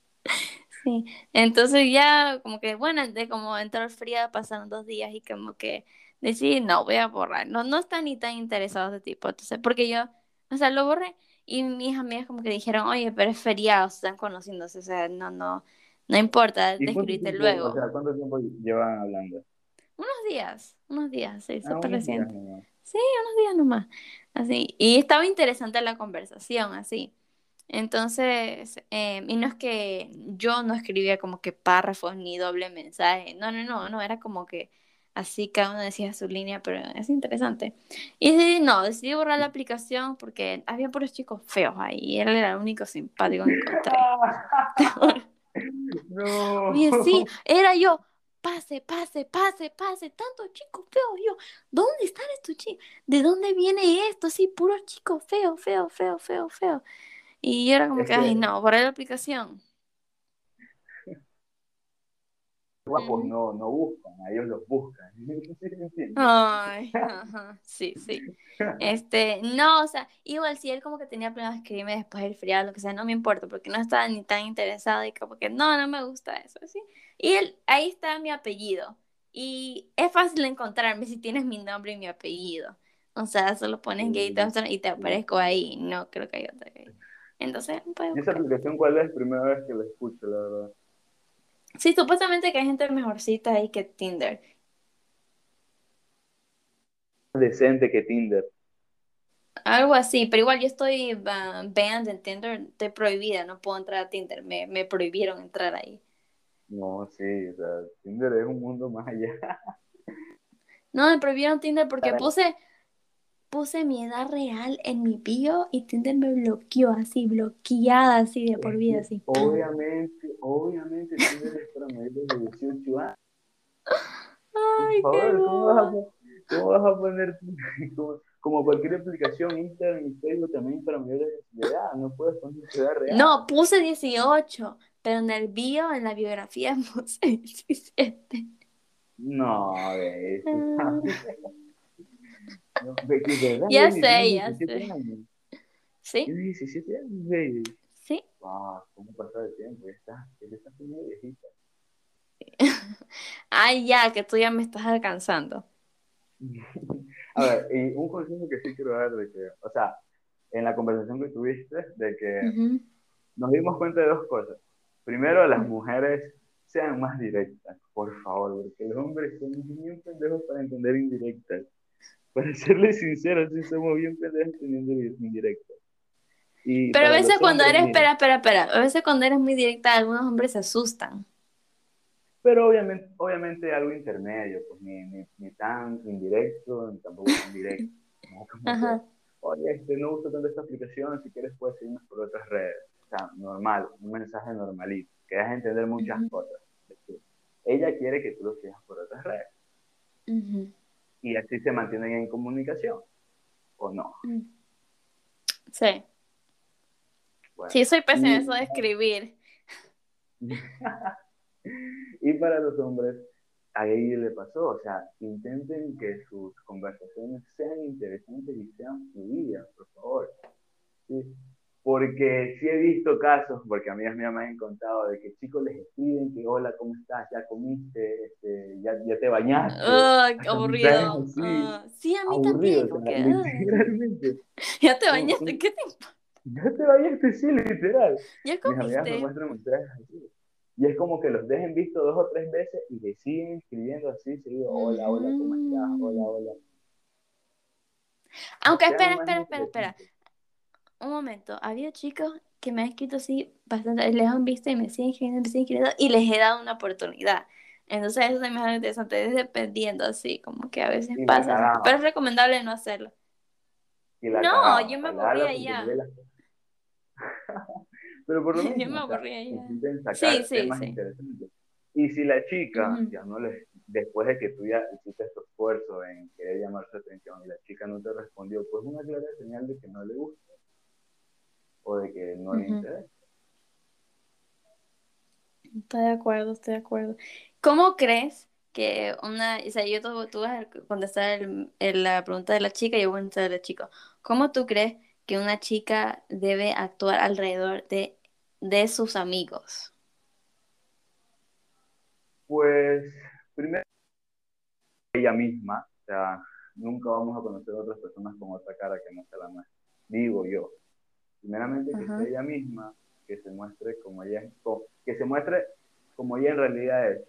Sí, entonces ya como que bueno, de como entrar fría pasaron dos días y como que decidí, no, voy a borrar, no, no está ni tan interesado ese tipo, entonces, porque yo, o sea, lo borré y mis amigas como que dijeron, oye, pero es feriado, se están conociéndose, o sea, no, no, no importa, ¿Y cuánto describirte tiempo, luego. o sea, cuánto tiempo llevan hablando? Unos días, unos días, sí, Ah, súper reciente. Sí, unos días nomás, así, y estaba interesante la conversación, así. Entonces, eh, y no es que yo no escribía como que párrafos ni doble mensaje, no, no, no, no, era como que así cada uno decía su línea, pero es interesante. Y decidí, no, decidí borrar la aplicación porque había puros chicos feos ahí, y él era el único simpático que encontré. no. Oye, sí, era yo, pase, pase, pase, pase, tantos chicos feos, yo, ¿dónde están estos chicos? ¿De dónde viene esto? Sí, puros chicos feos, feos, feos, feos, feos. Y yo era como Es que, ay, que- no, borré la aplicación. Guapos no, no buscan, a ellos los buscan. Ay, ajá, sí, sí. Este, no, o sea, igual si él como que tenía planeado escribirme después del feriado, lo que sea, no me importa, porque no estaba ni tan interesado y como que no, no me gusta eso, así. Y él, ahí está mi apellido. Y es fácil encontrarme si tienes mi nombre y mi apellido. O sea, solo pones Gay Thompson y te aparezco ahí. No creo que haya otra gay. Entonces, pues. ¿Y esa aplicación cuál es? Primera vez que la escucho, la verdad. Sí, supuestamente que hay gente mejorcita ahí que Tinder. Decente que Tinder. Algo así, pero igual yo estoy uh, banned en Tinder, estoy prohibida, no puedo entrar a Tinder, me, me prohibieron entrar ahí. No, sí, o sea, Tinder es un mundo más allá. No, me prohibieron Tinder porque puse, puse mi edad real en mi bio y Tinder me bloqueó así, bloqueada así de por vida, así. Obviamente, obviamente Tinder es para mayores de 18 años. Ay, por favor, qué ¿cómo vas, a, ¿cómo vas a poner como, como, cualquier aplicación Instagram y Facebook también para mayores de edad? No puedes poner tu edad real. No, puse 18, pero en el bio, en la biografía puse 17. No, de que de verdad, Ya sé, ya 17 sé. años. ¿Sí? Tienes 17 años, baby. Sí. Wow, ¿cómo pasa el tiempo? Ya estás, ya estás muy viejita. Ay, ya, que tú ya me estás alcanzando. A ver, y un consejo que sí quiero dar de que, o sea, en la conversación que tuviste, de que nos dimos cuenta de dos cosas. Primero, las mujeres sean más directas, por favor, porque los hombres son bien pendejos para entender indirectas. Para serles sinceros, sí somos bien pendejos entendiendo indirectas. Y Pero a veces cuando hombres, eres, mira, espera, espera, espera, a veces cuando eres muy directa, algunos hombres se asustan. Pero obviamente, obviamente algo intermedio, pues ni, ni, ni tan indirecto, ni tampoco tan directo. Como que, Ajá. Oye, este, no gusta tanto esta aplicación, si quieres puedes seguirnos por otras redes. O sea, normal, un mensaje normalito, que deja entender muchas Ujú. cosas. Es que ella quiere que tú lo sigas por otras redes. Ujú. Y así se mantienen en comunicación. ¿O no? Sí. Bueno. Sí, soy pésima en Y- eso de escribir. y para los hombres, a ella le pasó, o sea, intenten que sus conversaciones sean interesantes y sean fluidas, por favor. ¿sí? Porque sí he visto casos, porque amigas mías me han contado, de que chicos les escriben que hola, ¿cómo estás? ¿Ya comiste? Este, ¿ya, ¿Ya te bañaste? Hasta aburrido. así, Ah, sí, a mí Aburrido, también. como o sea, que, ay, literalmente. ya te ¿Cómo- bañaste? ¿qué te? ¿Ya te bañaste? Sí, literal. ¿Ya Mis amigas me comiste? muestran mensajes así. Y es como que los dejen visto dos o tres veces y le siguen escribiendo así, seguido, hola, hola, ¿cómo estás? Hola, hola. Aunque, espera, espera, espera, espera. Un momento. Había chicos que me han escrito así bastante, les han visto y me siguen escribiendo, me siguen escribiendo y les he dado una oportunidad. Entonces eso también es algo interesante, es dependiendo así, como que a veces Y pasa, pero es recomendable no hacerlo. No, yo me aburría ya. oportunidad a las- Pero por lo Yo mismo, me aburría ya. Sí, sí, sí. Y si la chica ya no les, después de que tú ya hiciste tu esfuerzo en querer llamar su atención y la chica no te respondió, pues una clara señal de que no le gusta o de que no le Ujú. interesa. Estoy de acuerdo, estoy de acuerdo. ¿Cómo crees que una, o sea, yo tú, tú vas a contestar el- el- la pregunta de la chica y yo voy a contestar del chico. ¿Cómo tú crees que una chica debe actuar alrededor de, de sus amigos? Pues primero ella misma, o sea, nunca vamos a conocer a otras personas con otra cara que no sea la nuestra, digo yo. Primeramente que Ajá. sea ella misma, que se muestre como ella es, que se muestre como ella en realidad es.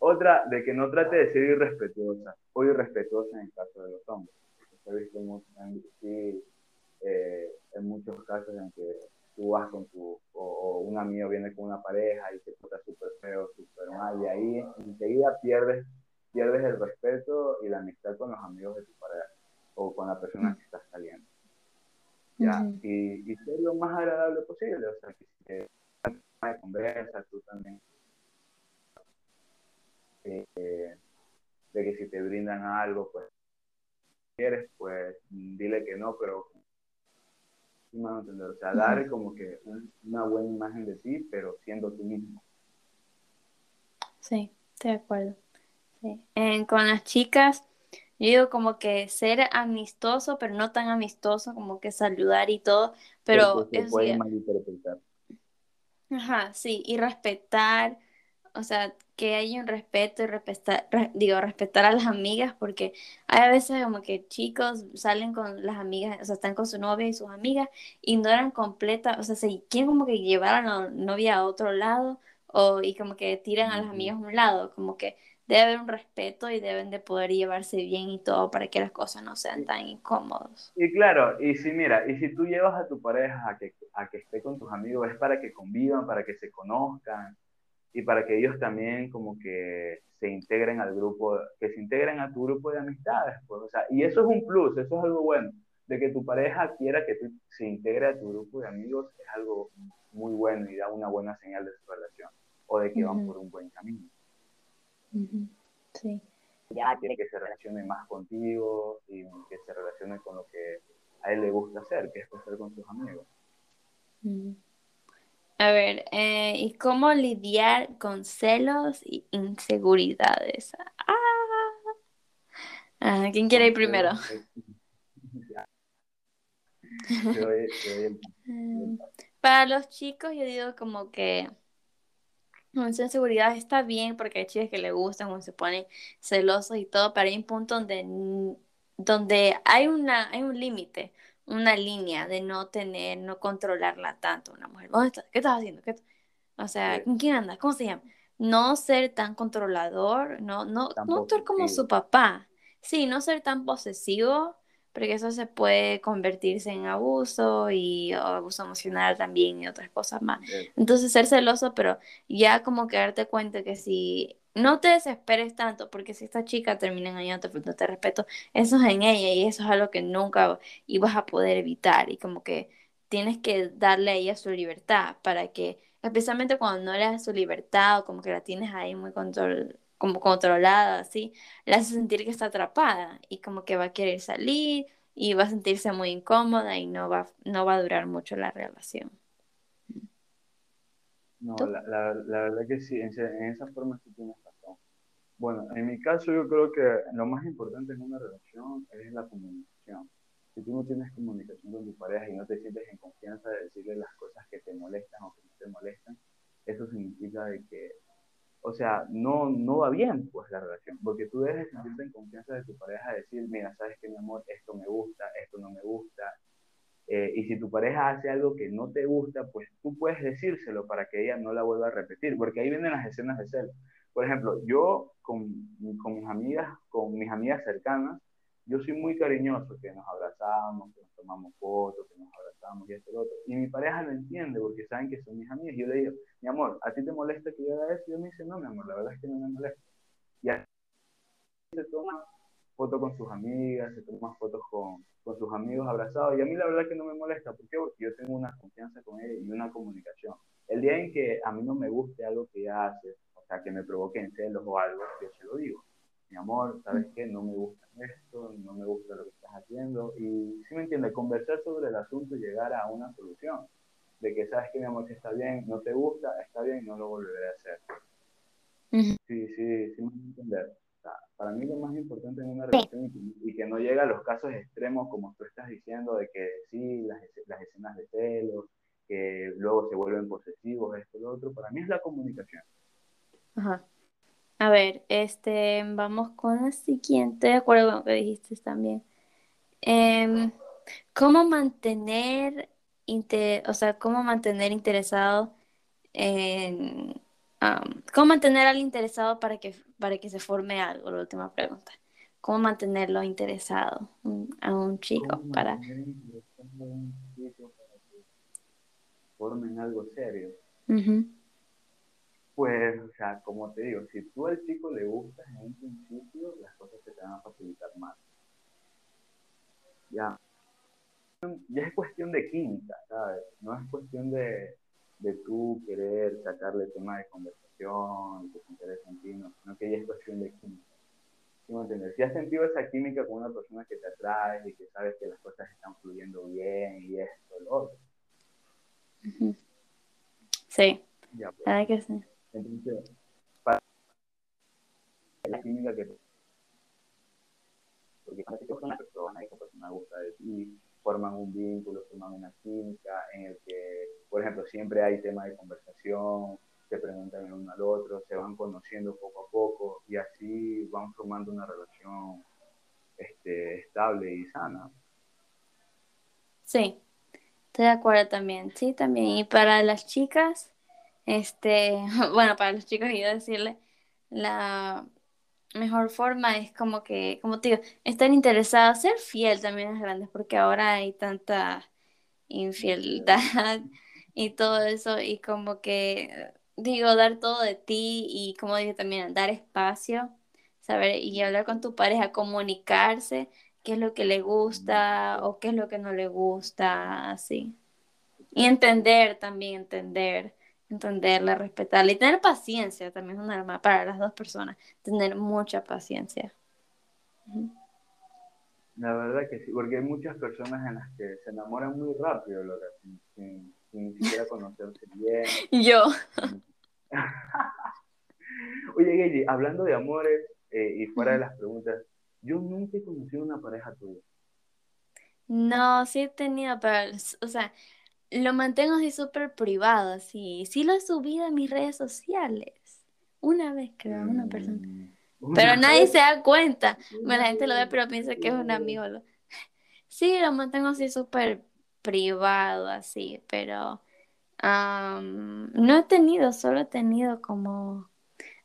Otra, de que no trate de ser irrespetuosa o irrespetuosa en el caso de los hombres. Se ha visto mucho, en, sí, eh, en muchos casos en que tú vas con tu, o, o un amigo viene con una pareja y se porta súper feo, súper mal, y ahí enseguida pierdes, pierdes el respeto y la amistad con los amigos de tu pareja o con la persona que estás saliendo. Y, y ser lo más agradable posible, o sea, que si te de conversa, tú también, eh, de que si te brindan algo, pues, quieres, pues, dile que no, pero. O sea, dar como que un- una buena imagen de ti, pero siendo tú mismo. Sí, estoy de acuerdo. Sí. con las chicas, yo digo como que ser amistoso, pero no tan amistoso, como que saludar y todo, pero... se puede malinterpretar. Ajá, sí, y respetar, o sea, que haya un respeto y respetar, digo, respetar a las amigas, porque hay a veces como que chicos salen con las amigas, o sea, están con su novia y sus amigas, ignoran completa, o sea, se quieren como que llevar a la novia a otro lado, o y como que tiran a las amigas a un lado, como que debe haber un respeto y deben de poder llevarse bien y todo para que las cosas no sean tan incómodos. Y claro, y si mira, y si tú llevas a tu pareja a que, a que esté con tus amigos, es para que convivan, para que se conozcan y para que ellos también como que se integren al grupo, que se integren a tu grupo de amistades, pues, o sea, y eso es un plus, eso es algo bueno, de que tu pareja quiera que tú se integre a tu grupo de amigos es algo muy bueno y da una buena señal de su relación o de que van por un buen camino. Sí. Ya tiene que se relacione más contigo y que se relacione con lo que a él le gusta hacer, que es pasar con sus amigos. A ver, eh, ¿y cómo lidiar con celos y inseguridades? Ah. ah ¿Quién quiere ir primero? Para los chicos yo digo como que esa inseguridad está bien porque hay chicas que le gustan cuando se ponen celosos y todo, pero hay un punto donde, donde hay, una, hay un límite, una línea de no tener, no controlarla tanto una mujer. ¿Qué estás haciendo? O sea, ¿con quién andas? ¿Cómo se llama? No ser tan controlador, no, no, no ser como su papá. Sí, no ser tan posesivo, porque eso se puede convertirse en abuso y abuso emocional también y otras cosas más. Entonces ser celoso, pero ya como que darte cuenta que si no te desesperes tanto, porque si esta chica termina engañándote, no te respeto, eso es en ella y eso es algo que nunca ibas a poder evitar y como que tienes que darle a ella su libertad para que, especialmente cuando no le das su libertad o como que la tienes ahí muy control como controlada, así, la hace sentir que está atrapada y como que va a querer salir y va a sentirse muy incómoda y no va, no va a durar mucho la relación. No, la, la, la, verdad que sí, en, esa forma sí tienes razón. Bueno, en mi caso yo creo que lo más importante en una relación es la comunicación. Si tú no tienes comunicación con tu pareja y no te sientes en confianza de decirle las cosas que te molestan o que no te molestan, eso significa de que o sea, no, no va bien pues la relación, porque tú debes sentirte en confianza de tu pareja, decir, mira, sabes que mi amor, esto me gusta, esto no me gusta, eh, y si tu pareja hace algo que no te gusta, pues tú puedes decírselo para que ella no la vuelva a repetir, porque ahí vienen las escenas de celo. Por ejemplo, yo con, con mis amigas, con mis amigas cercanas, yo soy muy cariñoso, que nos abrazamos, que nos tomamos fotos, que nos abrazamos y esto y lo otro. Y mi pareja lo entiende porque saben que son mis amigas. Yo le digo, mi amor, ¿a ti te molesta que yo haga eso? Y yo me dice, no, mi amor, la verdad es que no me molesta. Y así se toma fotos con sus amigas, se toma fotos con, con sus amigos abrazados. Y a mí la verdad es que no me molesta. Porque yo tengo una confianza con ella y una comunicación. El día en que a mí no me guste algo que hace, o sea, que me provoque en celos o algo, yo se lo digo mi amor, ¿sabes qué? No me gusta esto, no me gusta lo que estás haciendo. Y si me entiende, conversar sobre el asunto y llegar a una solución. De que sabes que mi amor, que está bien, no te gusta, está bien, no lo volveré a hacer. Sí, sí, sí me entender. para mí lo más importante en una relación y, que no llega a los casos extremos como tú estás diciendo de que sí, las, las escenas de celos, que luego se vuelven posesivos, esto, lo otro, para mí es la comunicación. Ajá. A ver, este, vamos con la siguiente, de acuerdo con lo que dijiste también. Em, ¿cómo mantener, o sea, cómo mantener interesado en, cómo mantener al interesado para que, para que se forme algo? La última pregunta. ¿Cómo mantenerlo interesado a un chico para... formen algo serio? Pues, o sea, como te digo, si tú al chico le gustas en un principio, las cosas se te van a facilitar más. Ya. Ya es cuestión de química, ¿sabes? No es cuestión de, de tú querer sacarle tema de conversación, que se interese en ti, no, sino que ya es cuestión de química. ¿Sí Si has sentido esa química con una persona que te atrae y que sabes que las cosas están fluyendo bien y esto, lo otro. Sí. Ya, pues. que sí. Entonces, la química que porque cuando te una persona y esa persona gusta de ti, forman un vínculo, forman una química en el que, por ejemplo, siempre hay tema de conversación, se preguntan el uno al otro, se van conociendo poco a poco y así van formando una relación este, estable y sana. Sí, estoy de acuerdo también. Sí, también. Y para las chicas, este, bueno, para los chicos, iba a decirle, la mejor forma es como que, como te digo, estar interesado, ser fiel también es grande, porque ahora hay tanta infidelidad y todo eso, y como que, digo, dar todo de ti y como dije también, dar espacio, saber y hablar con tu pareja, comunicarse, qué es lo que le gusta o qué es lo que no le gusta, así. Y entender también, entender entenderla, respetarla y tener paciencia también es un arma para las dos personas, tener mucha paciencia. La verdad que sí, porque hay muchas personas en las que se enamoran muy rápido, Laura, sin, sin, ni siquiera conocerse bien. Yo. Oye, Gayle, hablando de amores eh, y fuera de las preguntas, yo nunca he conocido una pareja tuya. No, sí he tenido, pero, o sea, lo mantengo así súper privado, así. Sí lo he subido a mis redes sociales. Una vez, creo, una persona. Mm, pero nadie se da cuenta. Bueno, la gente lo ve, pero piensa que es un amigo. Sí, lo mantengo así súper privado, así, pero no he tenido, solo he tenido como...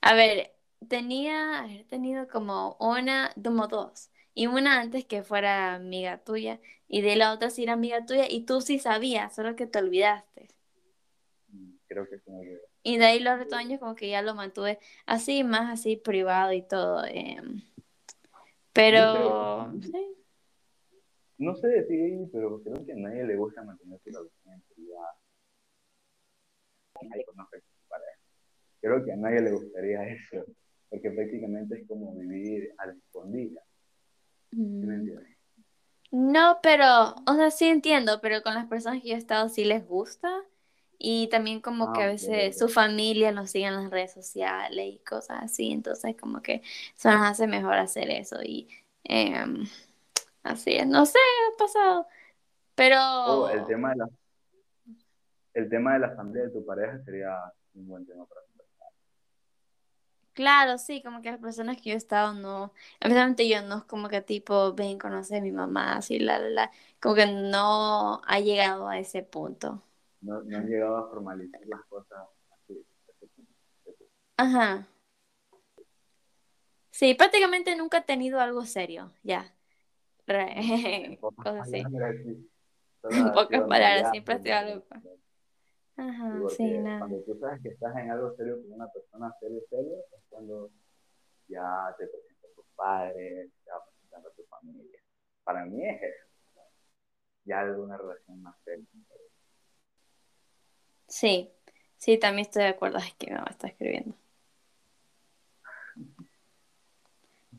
A ver, tenía, he tenido como una, como dos y una antes que fuera amiga tuya, y de la otra sí era amiga tuya, y tú sí sabías, solo que te olvidaste. Mm, creo que sí Y de ahí los retoños como que ya lo mantuve así, más así privado y todo. Em, pero, sí. No sé de ti, pero creo que a nadie le gusta mantener su relación privada. Nadie conoce su pareja. Creo que a nadie le gustaría eso, porque prácticamente es como vivir a la escondida. Mm. No, pero, o sea, sí entiendo, pero con las personas que yo he estado sí les gusta. Y también como que a ah, veces su familia nos sigue en las redes sociales y cosas así, entonces como que eso nos hace mejor hacer eso. Y em, así es, no sé, ha pasado. Pero... Oh, el tema de la, el tema de la familia de tu pareja sería un buen tema para Claro, sí, como que las personas que yo he estado no, especialmente yo no es como que tipo, ven, conoce a mi mamá, así, la, la, la, como que no ha llegado a ese punto. No, no han llegado a formalizar las cosas así. Ajá. Sí, prácticamente nunca he tenido algo serio, ya. Cosas así. En pocas palabras, siempre ha sido algo. Ajá, sí, nada. Cuando tú sabes que estás en algo serio con una persona serio, serio, es cuando ya te presentas a tus padres, te vas presentando a tu familia. Para mí es eso. Ya de una relación más seria. Sí, sí, también estoy de acuerdo. Es que mi mamá está escribiendo.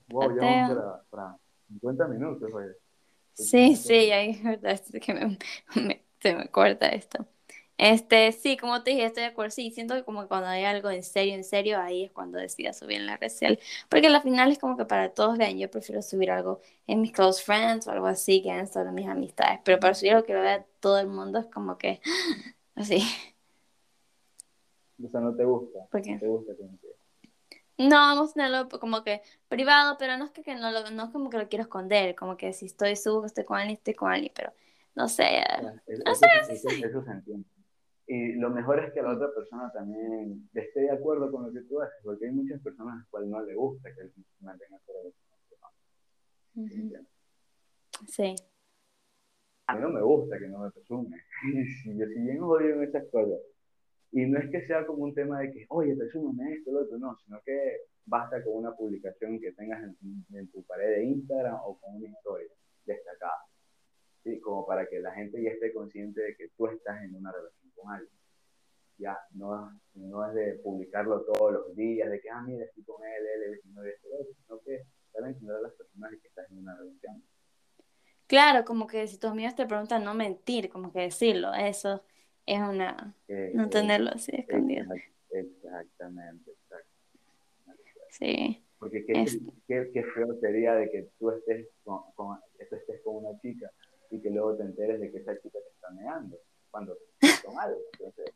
Wow, ya vamos para, 50 minutos, oye. Sí, sí, ahí es que me, se me corta esto. Este, sí, como te dije, estoy de acuerdo. Sí, siento que como cuando hay algo en serio, en serio, ahí es cuando decida subir en la red social. Porque al final es como que para todos vean, yo prefiero subir algo en mis close friends o algo así que en solo mis amistades. Pero para subir algo que lo vea todo el mundo es como que así. O sea, no te gusta. ¿Por qué? ¿Te gusta No, vamos a tenerlo como que privado, pero no es que, no, lo, no es como que lo quiero esconder, como que si estoy subo, estoy con alguien, estoy con alguien, pero no sé. no sé, eso, eso se entiende. Y lo mejor es que la otra persona también esté de acuerdo con lo que tú haces, porque hay muchas personas a las cuales no le gusta que él mantenga su relación. Sí. A mí no me gusta que no me presume. Yo si bien odio en esas cosas. Y no es que sea como un tema de que, oye, presúmame esto, lo otro, no, sino que basta con una publicación que tengas en, en tu pared de Instagram o con una historia destacada. ¿sí? Como para que la gente ya esté consciente de que tú estás en una relación con alguien. Ya, no, no es de publicarlo todos los días, de que, ah, mira, estoy con él, él, él, no esto, sino que deben entender a las personas que estás en una relación. Claro, como que si tus amigos te preguntan no mentir, como que decirlo, eso es una, eh, no tenerlo así escondido. Exactamente, exactamente. Sí. Porque qué, qué, qué, feo sería de que tú estés con, con, estés con una chica y que luego te enteres de que esa chica te está negando cuando algo. Entonces,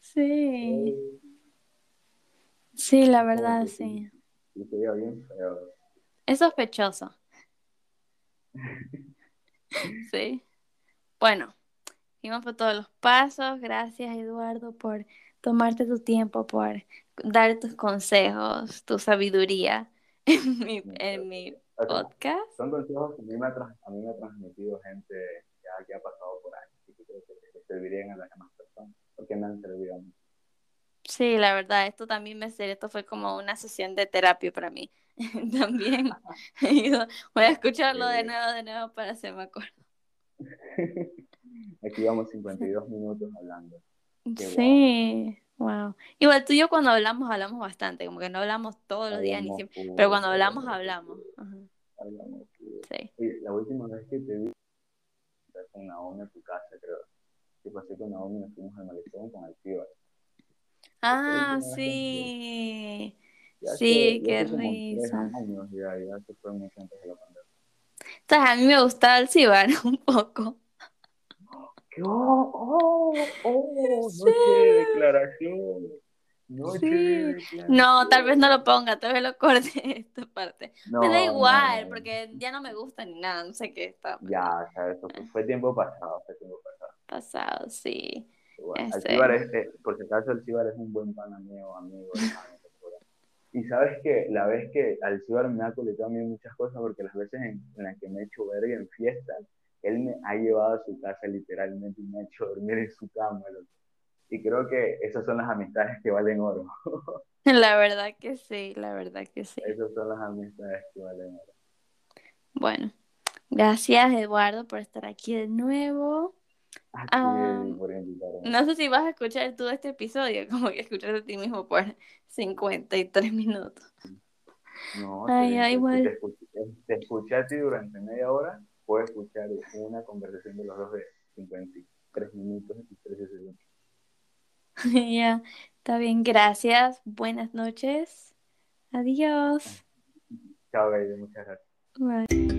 sí. Eh, sí, la verdad, sí. Y sería bien feo. Es sospechoso. sí. Bueno, fuimos por todos los pasos. Gracias, Eduardo, por tomarte tu tiempo, por dar tus consejos, tu sabiduría en mi, en mi podcast. Son consejos que a mí me ha, transmitido gente ya que ha pasado por ahí y que creo que, servirían a las demás personas, porque me han servido a mí. Sí, la verdad, esto también me sirve, esto fue como una sesión de terapia para mí. también voy a escucharlo de nuevo, de nuevo para hacerme acuerdo. Aquí vamos 52 minutos hablando. sí, wow. Igual tú y yo cuando hablamos, hablamos bastante, como que no hablamos todos los días, ni siempre, pero cuando hablamos, hablamos. Hablamos. Sí. Oye, la última vez que te vi con Naomi en tu casa, creo. Que pasé con Naomi, nos fuimos al malecón con el tío. Ah, sí. Sí, qué risa. Años, ya, ya se fue mucho antes de la pandemia. Entonces, a mí me gustaba el Cibar un poco. Oh, oh, oh, noche de declaración. Noche sí. de declaración. No, tal vez no lo ponga, tal vez lo corte esta parte. No, me da igual, no, porque ya no me gusta ni nada, no sé qué está. Ya, o sea, eso fue tiempo pasado, fue tiempo pasado. Pasado, sí. Bueno, este... es, eh, por si acaso, el Cibar es un buen pan amigo, amigo, hermano. Y sabes que la vez que Alcibar me ha coletado a mí muchas cosas, porque las veces en, en las que me he hecho verga en fiestas, él me ha llevado a su casa literalmente y me ha hecho dormir en su cama. Y creo que esas son las amistades que valen oro. La verdad que sí, la verdad que sí. Esas son las amistades que valen oro. Bueno, gracias Eduardo por estar aquí de nuevo. Um, invitarme. no sé si vas a escuchar todo este episodio, como que escuchar a ti mismo por 53 minutos. No, ay, te, ay, igual. Te, escuché, te, escuché a ti durante media hora, puedes escuchar una conversación de los dos de 53 minutos y 13 segundos. ya, está bien, gracias. Buenas noches. Adiós. Chao, Gaide, muchas gracias. Bye.